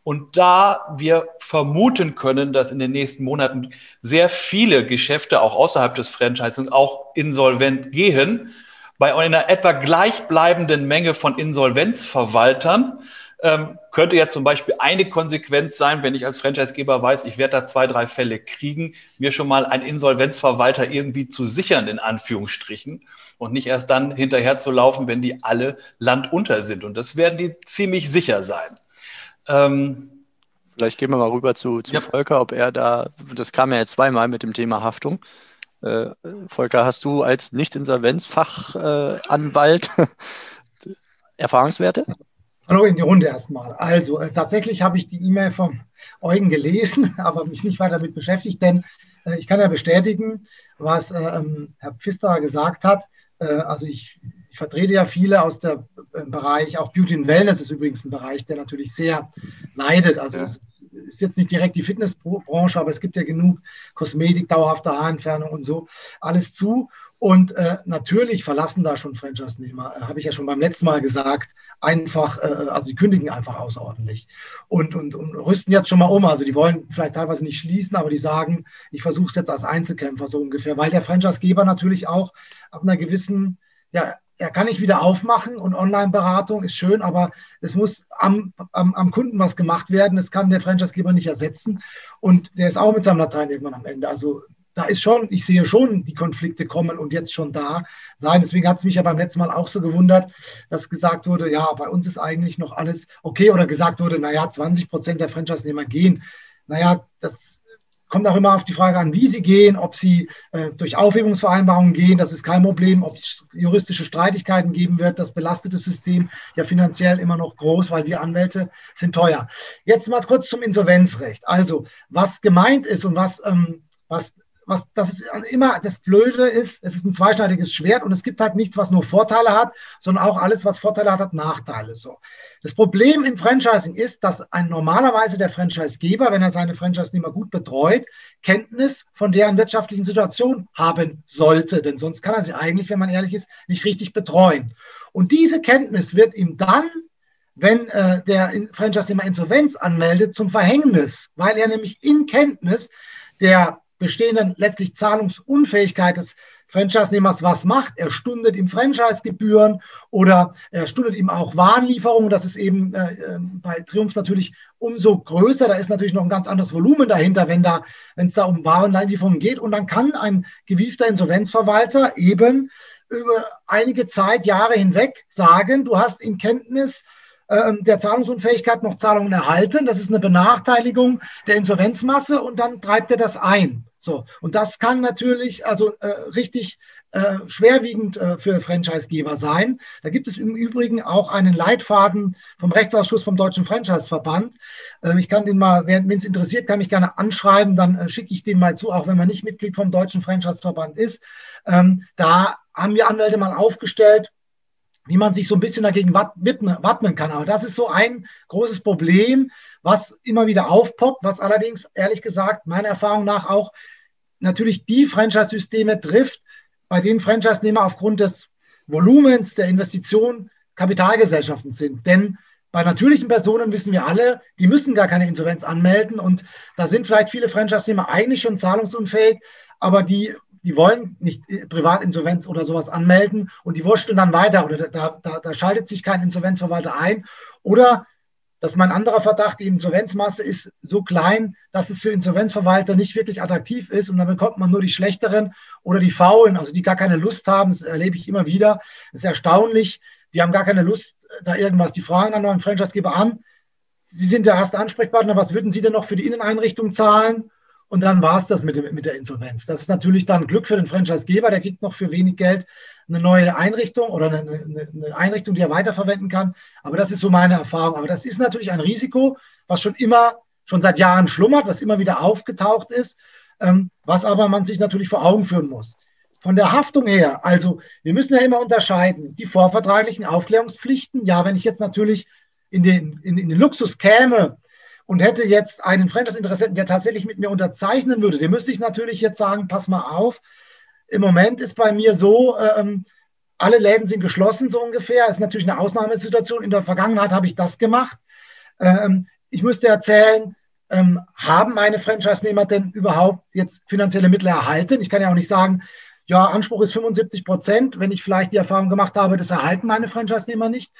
Und da wir vermuten können, dass in den nächsten Monaten sehr viele Geschäfte auch außerhalb des Franchisings auch insolvent gehen, bei einer etwa gleichbleibenden Menge von Insolvenzverwaltern ähm, könnte ja zum Beispiel eine Konsequenz sein, wenn ich als Franchisegeber weiß, ich werde da zwei, drei Fälle kriegen, mir schon mal einen Insolvenzverwalter irgendwie zu sichern, in Anführungsstrichen, und nicht erst dann hinterher zu laufen, wenn die alle landunter sind. Und das werden die ziemlich sicher sein. Ähm, Vielleicht gehen wir mal rüber zu, zu ja. Volker, ob er da, das kam ja jetzt zweimal mit dem Thema Haftung. Äh, Volker, hast du als Nicht-Insolvenzfachanwalt äh, (laughs) Erfahrungswerte? Hallo in die Runde erstmal. Also äh, tatsächlich habe ich die E-Mail von Eugen gelesen, (laughs) aber mich nicht weiter damit beschäftigt, denn äh, ich kann ja bestätigen, was äh, ähm, Herr Pfister gesagt hat. Äh, also ich, ich, vertrete ja viele aus dem äh, Bereich, auch Beauty and Wellness ist übrigens ein Bereich, der natürlich sehr leidet. Also ja. es ist jetzt nicht direkt die Fitnessbranche, aber es gibt ja genug Kosmetik, dauerhafte Haarentfernung und so, alles zu. Und äh, natürlich verlassen da schon Franchise-Nehmer, habe ich ja schon beim letzten Mal gesagt, einfach, äh, also die kündigen einfach außerordentlich und, und, und rüsten jetzt schon mal um. Also die wollen vielleicht teilweise nicht schließen, aber die sagen, ich versuche es jetzt als Einzelkämpfer so ungefähr, weil der Franchisegeber natürlich auch ab einer gewissen, ja, er kann nicht wieder aufmachen und Online-Beratung ist schön, aber es muss am, am, am Kunden was gemacht werden. Das kann der Franchisegeber nicht ersetzen. Und der ist auch mit seinem Latein irgendwann am Ende. Also da ist schon, ich sehe schon die Konflikte kommen und jetzt schon da sein. Deswegen hat es mich ja beim letzten Mal auch so gewundert, dass gesagt wurde, ja, bei uns ist eigentlich noch alles okay oder gesagt wurde, naja, 20 Prozent der Franchise-Nehmer gehen. Naja, das kommt auch immer auf die Frage an, wie sie gehen, ob sie äh, durch Aufhebungsvereinbarungen gehen, das ist kein Problem, ob es juristische Streitigkeiten geben wird, das belastet das System ja finanziell immer noch groß, weil wir Anwälte sind teuer. Jetzt mal kurz zum Insolvenzrecht. Also, was gemeint ist und was, ähm, was was das ist immer das Blöde ist, es ist ein zweischneidiges Schwert und es gibt halt nichts, was nur Vorteile hat, sondern auch alles, was Vorteile hat, hat Nachteile. So. Das Problem im Franchising ist, dass ein normalerweise der Franchisegeber, wenn er seine Franchise-Nehmer gut betreut, Kenntnis von deren wirtschaftlichen Situation haben sollte, denn sonst kann er sie eigentlich, wenn man ehrlich ist, nicht richtig betreuen. Und diese Kenntnis wird ihm dann wenn äh, der Franchise-Nehmer Insolvenz anmeldet, zum Verhängnis, weil er nämlich in Kenntnis der bestehenden letztlich Zahlungsunfähigkeit des Franchise-Nehmers was macht. Er stundet ihm Franchise-Gebühren oder er stundet ihm auch Warenlieferungen. Das ist eben äh, ähm, bei Triumph natürlich umso größer. Da ist natürlich noch ein ganz anderes Volumen dahinter, wenn da, es da um Warenlieferungen geht. Und dann kann ein gewiefter Insolvenzverwalter eben über einige Zeit, Jahre hinweg sagen, du hast in Kenntnis ähm, der Zahlungsunfähigkeit noch Zahlungen erhalten. Das ist eine Benachteiligung der Insolvenzmasse und dann treibt er das ein. So, und das kann natürlich also äh, richtig äh, schwerwiegend äh, für Franchisegeber sein. Da gibt es im Übrigen auch einen Leitfaden vom Rechtsausschuss vom Deutschen Franchiseverband. Äh, ich kann den mal, wenn es interessiert, kann mich gerne anschreiben, dann äh, schicke ich den mal zu, auch wenn man nicht Mitglied vom Deutschen Franchiseverband ist. Ähm, da haben wir Anwälte mal aufgestellt, wie man sich so ein bisschen dagegen wappnen kann. Aber das ist so ein großes Problem, was immer wieder aufpoppt, was allerdings ehrlich gesagt meiner Erfahrung nach auch natürlich die Franchise-Systeme trifft, bei denen Franchise-Nehmer aufgrund des Volumens der Investition Kapitalgesellschaften sind. Denn bei natürlichen Personen wissen wir alle, die müssen gar keine Insolvenz anmelden und da sind vielleicht viele Franchise-Nehmer eigentlich schon zahlungsunfähig, aber die, die wollen nicht Privatinsolvenz oder sowas anmelden und die wurschteln dann weiter oder da, da, da schaltet sich kein Insolvenzverwalter ein oder dass mein anderer Verdacht, die Insolvenzmasse ist so klein, dass es für Insolvenzverwalter nicht wirklich attraktiv ist und dann bekommt man nur die Schlechteren oder die Faulen, also die gar keine Lust haben. Das erlebe ich immer wieder. Das ist erstaunlich. Die haben gar keine Lust, da irgendwas. Die fragen dann einen Franchisegeber an. Sie sind der erste Ansprechpartner. Was würden Sie denn noch für die Inneneinrichtung zahlen? Und dann war es das mit, dem, mit der Insolvenz. Das ist natürlich dann Glück für den Franchisegeber. Der kriegt noch für wenig Geld eine neue Einrichtung oder eine, eine, Einrichtung, die er weiterverwenden kann. Aber das ist so meine Erfahrung. Aber das ist natürlich ein Risiko, was schon immer, schon seit Jahren schlummert, was immer wieder aufgetaucht ist, ähm, was aber man sich natürlich vor Augen führen muss. Von der Haftung her, also wir müssen ja immer unterscheiden, die vorvertraglichen Aufklärungspflichten. Ja, wenn ich jetzt natürlich in den, in, in den Luxus käme und hätte jetzt einen Franchise-Interessenten, der tatsächlich mit mir unterzeichnen würde, dem müsste ich natürlich jetzt sagen, pass mal auf, im Moment ist bei mir so, ähm, alle Läden sind geschlossen, so ungefähr. Ist natürlich eine Ausnahmesituation. In der Vergangenheit habe ich das gemacht. Ähm, ich müsste erzählen, ähm, haben meine Franchise-Nehmer denn überhaupt jetzt finanzielle Mittel erhalten? Ich kann ja auch nicht sagen, ja, Anspruch ist 75 Prozent, wenn ich vielleicht die Erfahrung gemacht habe, das erhalten meine Franchise-Nehmer nicht.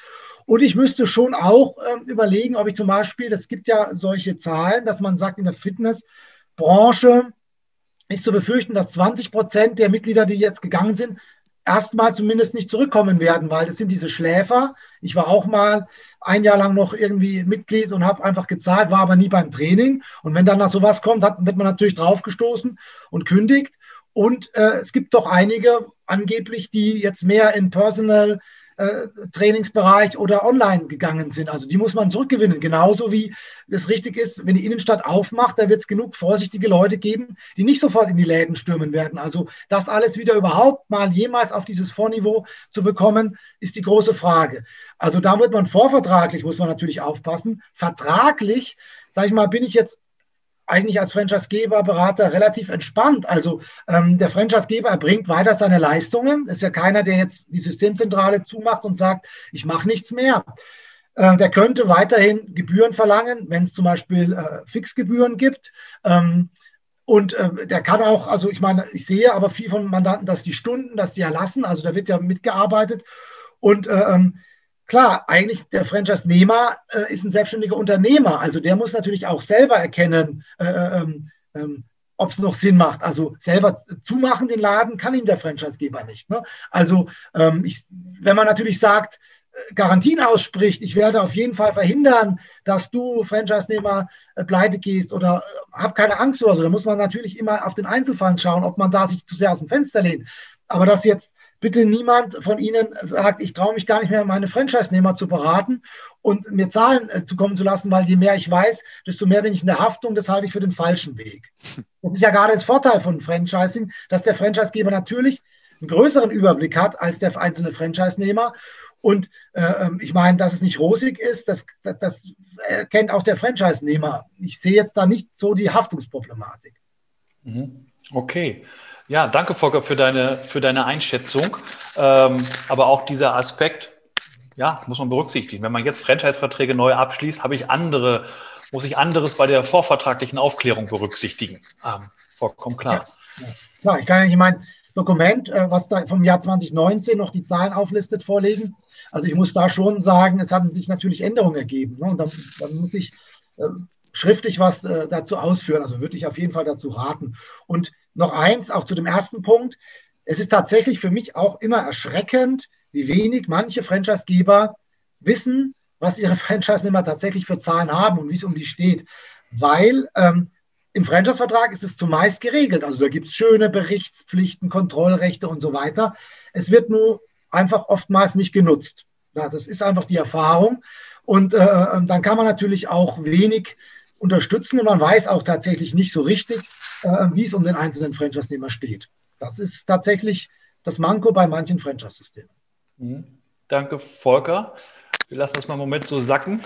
Und ich müsste schon auch ähm, überlegen, ob ich zum Beispiel, es gibt ja solche Zahlen, dass man sagt, in der Fitnessbranche ist zu befürchten, dass 20 Prozent der Mitglieder, die jetzt gegangen sind, erstmal zumindest nicht zurückkommen werden, weil das sind diese Schläfer. Ich war auch mal ein Jahr lang noch irgendwie Mitglied und habe einfach gezahlt, war aber nie beim Training. Und wenn dann nach sowas kommt, hat, wird man natürlich draufgestoßen und kündigt. Und äh, es gibt doch einige angeblich, die jetzt mehr in Personal äh, Trainingsbereich oder online gegangen sind. Also die muss man zurückgewinnen. Genauso wie es richtig ist, wenn die Innenstadt aufmacht, da wird es genug vorsichtige Leute geben, die nicht sofort in die Läden stürmen werden. Also das alles wieder überhaupt mal jemals auf dieses Vorniveau zu bekommen, ist die große Frage. Also da wird man vorvertraglich, muss man natürlich aufpassen. Vertraglich, sage ich mal, bin ich jetzt eigentlich als Franchisegeber, Berater relativ entspannt. Also ähm, der Franchisegeber erbringt weiter seine Leistungen. Ist ja keiner, der jetzt die Systemzentrale zumacht und sagt, ich mache nichts mehr. Äh, der könnte weiterhin Gebühren verlangen, wenn es zum Beispiel äh, Fixgebühren gibt. Ähm, und äh, der kann auch, also ich meine, ich sehe aber viel von Mandanten, dass die Stunden, dass die erlassen, also da wird ja mitgearbeitet. Und äh, ähm, klar, eigentlich der Franchise-Nehmer äh, ist ein selbstständiger Unternehmer. Also der muss natürlich auch selber erkennen, äh, äh ähm, ähm, ob es noch Sinn macht. Also selber zumachen den Laden kann ihm der Franchise-Geber nicht. Ne? Also ähm, ich, wenn man natürlich sagt, Garantien ausspricht, ich werde auf jeden Fall verhindern, dass du Franchise-Nehmer äh, pleite gehst oder äh, hab keine Angst oder so. Da muss man natürlich immer auf den Einzelfall schauen, ob man da sich zu sehr aus dem Fenster lehnt. Aber dass jetzt bitte niemand von Ihnen sagt, ich traue mich gar nicht mehr, meine Franchise-Nehmer zu beraten und mir Zahlen äh, zukommen zu lassen, weil je mehr ich weiß, desto mehr bin ich in der Haftung. Das halte ich für den falschen Weg. (laughs) Das ist ja gerade das Vorteil von Franchising, dass der Franchisegeber natürlich einen größeren Überblick hat als der einzelne Franchise-Nehmer und äh, ähm, ich meine, dass es nicht rosig ist, das, das, das erkennt auch der Franchise-Nehmer. Ich sehe jetzt da nicht so die Haftungsproblematik. Mhm. Okay. Ja, danke, Volker, für deine, für deine Einschätzung. Ähm, aber auch dieser Aspekt, ja, muss man berücksichtigen. Wenn man jetzt Franchise-Verträge neu abschließt, habe ich andere, muss ich anderes bei der vorvertraglichen Aufklärung berücksichtigen. Ähm, vollkommen klar. Ja. Klar, ich kann ja nicht mein Dokument, äh, was da vom Jahr 2019 noch die Zahlen auflistet, vorlegen. Also ich muss da schon sagen, es haben sich natürlich Änderungen ergeben. Ne? Und dann, dann, muss ich äh, schriftlich was äh, dazu ausführen. Also würde ich auf jeden Fall dazu raten. Und noch eins, auch zu dem ersten Punkt. Es ist tatsächlich für mich auch immer erschreckend, wie wenig manche Franchisegeber wissen, was ihre (laughs) Franchise-Nehmer tatsächlich für Zahlen haben und wie es um die steht. Weil ähm, im Franchise-Vertrag ist es zumeist geregelt. Also da gibt es schöne Berichtspflichten, Kontrollrechte und so weiter. Es wird nur einfach oftmals nicht genutzt. Ja, das ist einfach die Erfahrung. Und äh, ähm, dann kann man natürlich auch wenig unterstützen und man weiß auch tatsächlich nicht so richtig, wie es um den einzelnen Franchise-Nehmer steht. Das ist tatsächlich das Manko bei manchen Franchise-Systemen. Mhm. Danke, Volker. Wir lassen das mal einen Moment so sacken.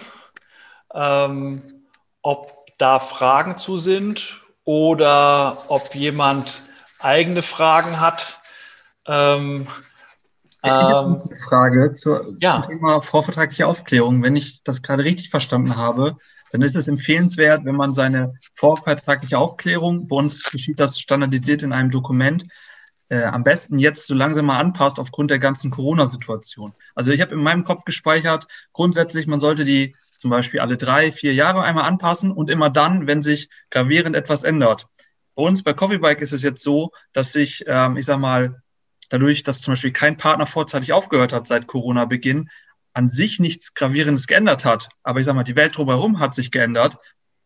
Ähm, ob da Fragen zu sind oder ob jemand eigene Fragen hat. Ähm, ich habe eine Frage zur, ja. zum Thema vorvertragliche Aufklärung. Wenn ich das gerade richtig verstanden habe, dann ist es empfehlenswert, wenn man seine vorvertragliche Aufklärung, bei uns geschieht das standardisiert in einem Dokument, äh, am besten jetzt so langsam mal anpasst aufgrund der ganzen Corona-Situation. Also ich habe in meinem Kopf gespeichert, grundsätzlich, man sollte die zum Beispiel alle drei, vier Jahre einmal anpassen und immer dann, wenn sich gravierend etwas ändert. Bei uns bei Coffee Bike ist es jetzt so, dass sich, ähm, ich sag mal, dadurch, dass zum Beispiel kein Partner vorzeitig aufgehört hat seit Corona-Beginn, an sich nichts Gravierendes geändert hat. Aber ich sage mal, die Welt drumherum hat sich geändert.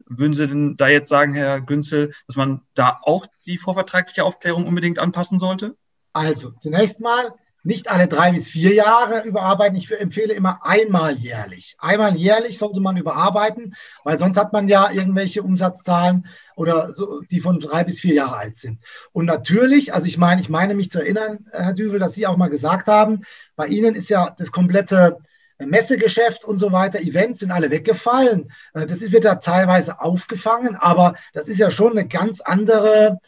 Würden Sie denn da jetzt sagen, Herr Günzel, dass man da auch die vorvertragliche Aufklärung unbedingt anpassen sollte? Also, zunächst mal, nicht alle drei bis vier Jahre überarbeiten. Ich empfehle immer einmal jährlich. Einmal jährlich sollte man überarbeiten, weil sonst hat man ja irgendwelche Umsatzzahlen oder so, die von drei bis vier Jahre alt sind. Und natürlich, also ich meine, ich meine mich zu erinnern, Herr Düvel, dass Sie auch mal gesagt haben, bei Ihnen ist ja das komplette Messegeschäft und so weiter, Events sind alle weggefallen. Äh, das wird da teilweise aufgefangen, aber das ist ja schon eine ganz andere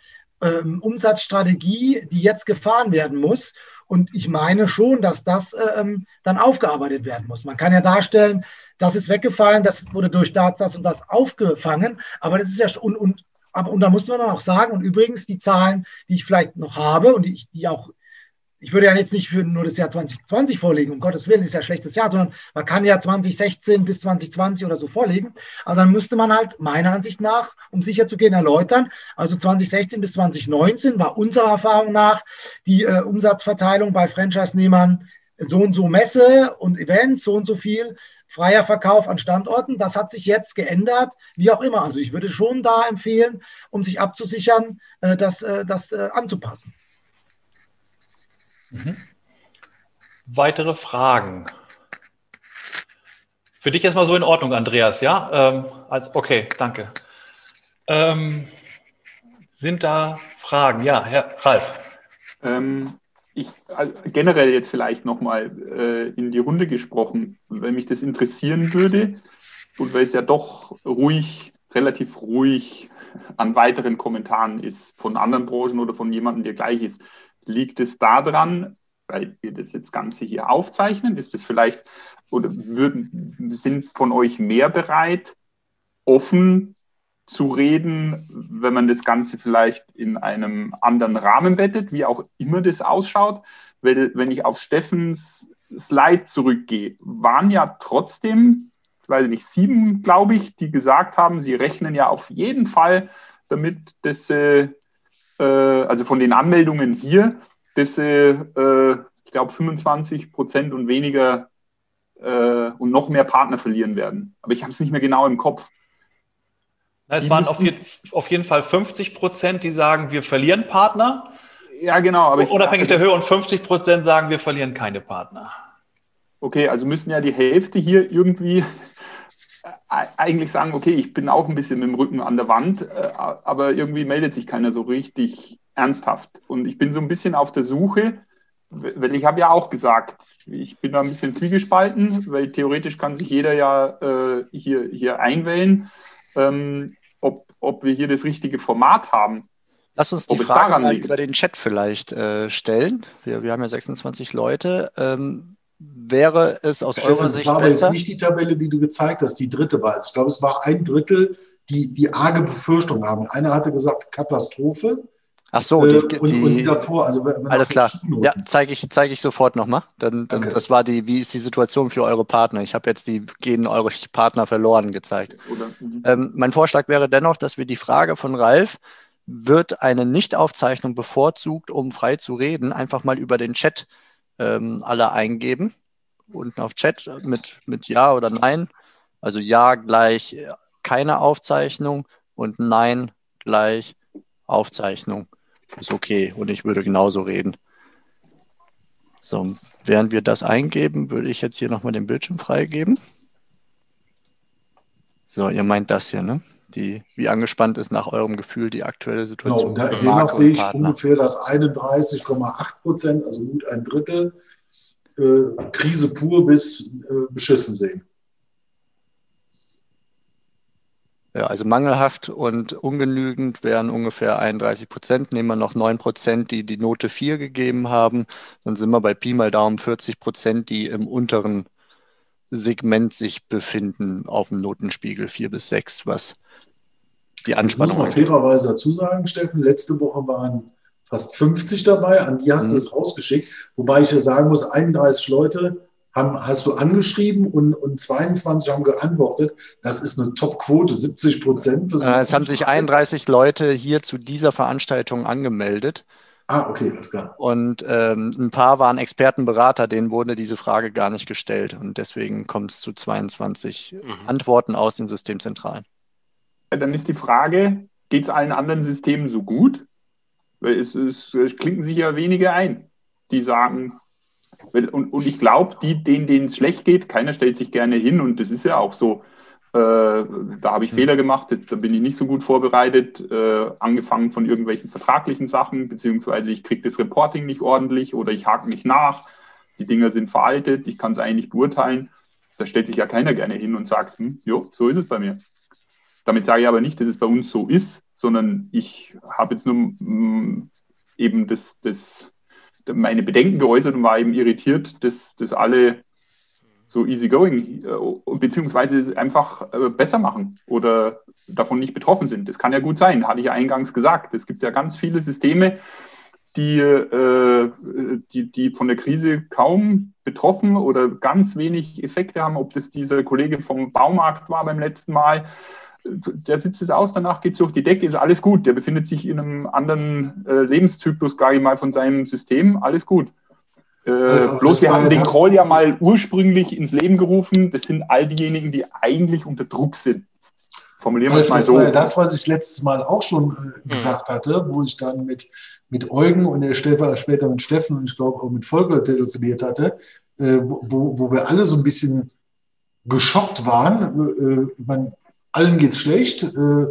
ähm, Umsatzstrategie, die jetzt gefahren werden muss. Und ich meine schon, dass das ähm, dann aufgearbeitet werden muss. Man kann ja darstellen, das ist weggefallen, das wurde durch das, und das aufgefangen, aber das ist ja und, und, aber, und da muss man dann auch sagen, und übrigens die Zahlen, die ich vielleicht noch habe und die, ich, die auch ich würde ja jetzt nicht für nur das Jahr 2020 vorlegen, um Gottes Willen, ist ja ein schlechtes Jahr, sondern man kann ja 2016 bis 2020 oder so vorlegen. Also dann müsste man halt meiner Ansicht nach, um sicher zu gehen, erläutern. Also 2016 bis 2019 war unserer Erfahrung nach die äh, Umsatzverteilung bei Franchise-Nehmern so und so Messe und Events, so und so viel freier Verkauf an Standorten. Das hat sich jetzt geändert, wie auch immer. Also ich würde schon da empfehlen, um sich abzusichern, äh, das, äh, das äh, anzupassen. Mhm. Weitere Fragen? Für dich erstmal so in Ordnung, Andreas, ja? Ähm, als, okay, danke. Ähm, sind da Fragen? Ja, Herr Ralf. Ähm, ich also generell jetzt vielleicht nochmal äh, in die Runde gesprochen, wenn mich das interessieren würde und weil es ja doch ruhig, relativ ruhig an weiteren Kommentaren ist von anderen Branchen oder von jemandem, der gleich ist. Liegt es daran, weil wir das jetzt Ganze hier aufzeichnen? Ist es vielleicht, oder würden, sind von euch mehr bereit, offen zu reden, wenn man das Ganze vielleicht in einem anderen Rahmen bettet, wie auch immer das ausschaut? Weil, wenn ich auf Steffens Slide zurückgehe, waren ja trotzdem, ich weiß nicht, sieben, glaube ich, die gesagt haben, sie rechnen ja auf jeden Fall damit, dass sie äh, also von den Anmeldungen hier, dass sie, äh, ich glaube, 25 Prozent und weniger äh, und noch mehr Partner verlieren werden. Aber ich habe es nicht mehr genau im Kopf. Na, es die waren auf, je, auf, jeden Fall 50 Prozent, die sagen, wir verlieren Partner. Ja, genau. Aber Unabhängig ich, der Höhe und 50 Prozent sagen, wir verlieren keine Partner. Okay, also müssen ja die Hälfte hier irgendwie eigentlich sagen, okay, ich bin auch ein bisschen mit dem Rücken an der Wand, äh, aber irgendwie meldet sich keiner so richtig ernsthaft. Und ich bin so ein bisschen auf der Suche, weil ich habe ja auch gesagt, ich bin da ein bisschen zwiegespalten, weil theoretisch kann sich jeder ja äh, hier, hier einwählen, ähm, ob, ob wir hier das richtige Format haben. Lass uns die Frage über den Chat vielleicht äh, stellen. Wir, wir haben ja 26 Leute. Ähm, wäre es aus eurer Sicht besser? Das war jetzt nicht die Tabelle, die du gezeigt hast, die dritte war es. Ich glaube, es war ein Drittel, die die arge Befürchtung haben. Einer hatte gesagt Katastrophe. Ach so, die, äh, und, die, und die davor, also alles klar. Ja, zeige ich, zeige ich sofort nochmal. Dann, dann okay. das war die, wie ist die Situation für eure Partner? Ich habe jetzt die gehen eure Partner verloren gezeigt. Mhm. Ähm, mein Vorschlag wäre dennoch, dass wir die Frage von Ralf wird eine Nichtaufzeichnung bevorzugt, um frei zu reden, einfach mal über den Chat ähm, alle eingeben. Unten auf Chat mit, mit Ja oder Nein. Also Ja gleich keine Aufzeichnung und Nein gleich Aufzeichnung. Ist okay und ich würde genauso reden. So, während wir das eingeben, würde ich jetzt hier nochmal den Bildschirm freigeben. So, ihr meint das hier, ne? Die, wie angespannt ist nach eurem Gefühl die aktuelle Situation? Genau, demnach sehe ich Partner. ungefähr das 31,8 Prozent, also gut ein Drittel, äh, Krise pur bis äh, beschissen sehen. Ja, also mangelhaft und ungenügend wären ungefähr 31 Prozent. Nehmen wir noch 9 Prozent, die die Note 4 gegeben haben, dann sind wir bei Pi mal Daumen 40 Prozent, die im unteren Segment sich befinden auf dem Notenspiegel 4 bis 6, was die Anspannung. Ich muss man fairerweise dazu sagen, Steffen, letzte Woche waren fast 50 dabei, an die hast mhm. du es rausgeschickt. Wobei ich ja sagen muss, 31 Leute haben, hast du angeschrieben und, und 22 haben geantwortet. Das ist eine Top-Quote, 70 Prozent. Äh, es haben sich 31 Leute hier zu dieser Veranstaltung angemeldet. Ah, okay, alles klar. Und ähm, ein paar waren Expertenberater, denen wurde diese Frage gar nicht gestellt. Und deswegen kommt es zu 22 mhm. Antworten aus den Systemzentralen. Dann ist die Frage, geht es allen anderen Systemen so gut? Weil es, es, es klinken sich ja wenige ein, die sagen, und, und ich glaube, die, denen, denen es schlecht geht, keiner stellt sich gerne hin und das ist ja auch so. Äh, da habe ich mhm. Fehler gemacht, da bin ich nicht so gut vorbereitet, äh, angefangen von irgendwelchen vertraglichen Sachen, beziehungsweise ich kriege das Reporting nicht ordentlich oder ich hake nicht nach, die Dinger sind veraltet, ich kann es eigentlich nicht beurteilen. Da stellt sich ja keiner gerne hin und sagt, hm, jo, so ist es bei mir. Damit sage ich aber nicht, dass es bei uns so ist, sondern ich habe jetzt nur mm, eben das, das, meine Bedenken geäußert und war eben irritiert, dass, dass alle so easygoing äh, beziehungsweise einfach äh, besser machen oder davon nicht betroffen sind. Das kann ja gut sein, hatte ich ja eingangs gesagt. Es gibt ja ganz viele Systeme, die, äh, die, die von der Krise kaum betroffen oder ganz wenig Effekte haben, ob das dieser Kollege vom Baumarkt war beim letzten Mal der sitzt es aus, danach geht es durch die Decke, ist alles gut. Der befindet sich in einem anderen äh, Lebenszyklus, gar nicht mal von seinem System, alles gut. Äh, also, bloß wir haben den Call ja mal ursprünglich ins Leben gerufen. Das sind all diejenigen, die eigentlich unter Druck sind. Formulieren wir es mal so. Das war ja das, was ich letztes Mal auch schon äh, gesagt hatte, wo ich dann mit, mit Eugen und der Stefan, später mit Steffen und ich glaube auch mit Volker telefoniert hatte, äh, wo, wo wir alle so ein bisschen geschockt waren. Äh, man, allen geht es schlecht. Äh,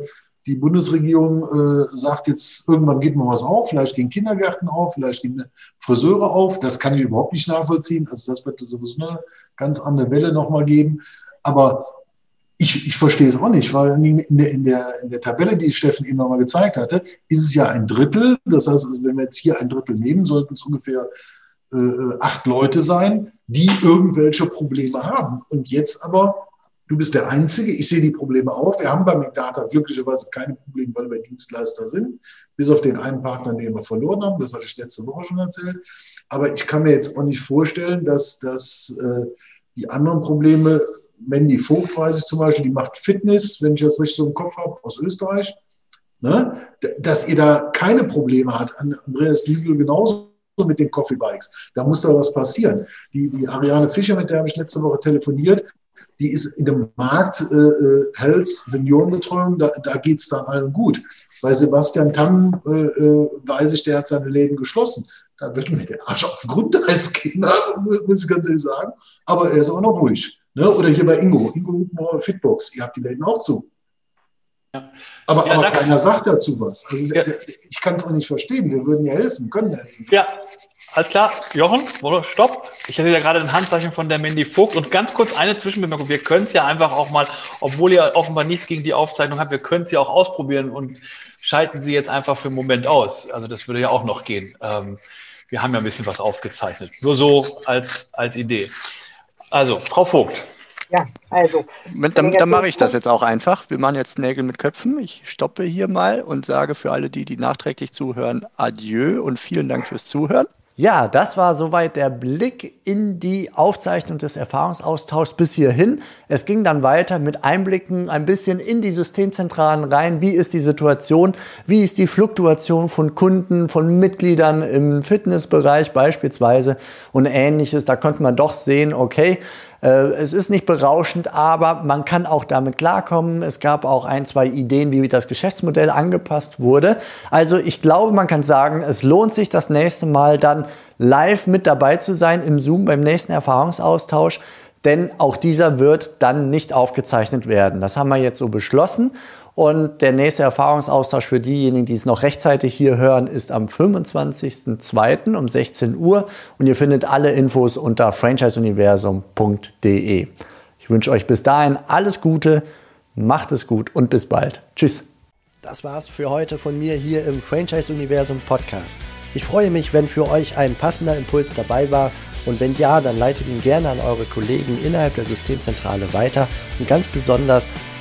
die Bundesregierung äh, sagt jetzt, irgendwann geht mal was auf, vielleicht gehen Kindergärten auf, vielleicht gehen Friseure auf. Das kann ich überhaupt nicht nachvollziehen. Also das wird sowieso eine ganz andere Welle nochmal geben. Aber ich, ich verstehe es auch nicht, weil in der, in, der, in der Tabelle, die Steffen eben nochmal gezeigt hatte, ist es ja ein Drittel. Das heißt, also wenn wir jetzt hier ein Drittel nehmen, sollten es ungefähr äh, acht Leute sein, die irgendwelche Probleme haben. Und jetzt aber Du bist der Einzige. Ich sehe die Probleme auch. Wir haben bei McData glücklicherweise keine Probleme, weil wir Dienstleister sind. Bis auf den einen Partner, den wir verloren haben. Das hatte ich letzte Woche schon erzählt. Aber ich kann mir jetzt auch nicht vorstellen, dass, dass äh, die anderen Probleme, Mandy Vogt weiß ich zum Beispiel, die macht Fitness, wenn ich das richtig so im Kopf habe, aus Österreich. Ne? Dass ihr da keine Probleme habt. Andreas Düvel genauso mit den Coffee Bikes. Da muss doch was passieren. Die, die Ariane Fischer, mit der habe ich letzte Woche telefoniert, die ist in dem Markt äh, äh Health, Seniorenbetreuung, da, da geht es dann allen gut. Bei Sebastian Tamm äh, äh, weiß ich, der hat seine Läden geschlossen. Da wird mir der Arsch auf den Grundeis gehen, (laughs) muss ich ganz ehrlich sagen. Aber er ist auch noch ruhig. Ne? Oder hier bei Ingo, Ingo Fitbox, ihr habt die Läden auch zu. Ja. Aber, ja, aber keiner sagt dazu was. Also ja. ich kann es auch nicht verstehen. Wir würden ja helfen, können helfen. Ja, alles klar. Jochen, stopp. Ich hatte ja gerade ein Handzeichen von der Mandy Vogt und ganz kurz eine Zwischenbemerkung. Wir können es ja einfach auch mal, obwohl ihr offenbar nichts gegen die Aufzeichnung habt, wir können es ja auch ausprobieren und schalten sie jetzt einfach für einen Moment aus. Also das würde ja auch noch gehen. Ähm, wir haben ja ein bisschen was aufgezeichnet. Nur so als, als Idee. Also, Frau Vogt. Ja, also. Dann, dann mache ich das jetzt auch einfach. Wir machen jetzt Nägel mit Köpfen. Ich stoppe hier mal und sage für alle, die, die nachträglich zuhören, Adieu und vielen Dank fürs Zuhören. Ja, das war soweit der Blick in die Aufzeichnung des Erfahrungsaustauschs bis hierhin. Es ging dann weiter mit Einblicken ein bisschen in die Systemzentralen rein. Wie ist die Situation? Wie ist die Fluktuation von Kunden, von Mitgliedern im Fitnessbereich beispielsweise und ähnliches? Da konnte man doch sehen, okay, es ist nicht berauschend, aber man kann auch damit klarkommen. Es gab auch ein, zwei Ideen, wie das Geschäftsmodell angepasst wurde. Also ich glaube, man kann sagen, es lohnt sich das nächste Mal dann live mit dabei zu sein im Zoom beim nächsten Erfahrungsaustausch denn auch dieser wird dann nicht aufgezeichnet werden. Das haben wir jetzt so beschlossen und der nächste Erfahrungsaustausch für diejenigen, die es noch rechtzeitig hier hören, ist am 25.02. um 16 Uhr. Und ihr findet alle Infos unter franchiseuniversum.de. Ich wünsche euch bis dahin alles Gute, macht es gut und bis bald. Tschüss. Das war's für heute von mir hier im Franchise Universum Podcast. Ich freue mich, wenn für euch ein passender Impuls dabei war. Und wenn ja, dann leitet ihn gerne an eure Kollegen innerhalb der Systemzentrale weiter. Und ganz besonders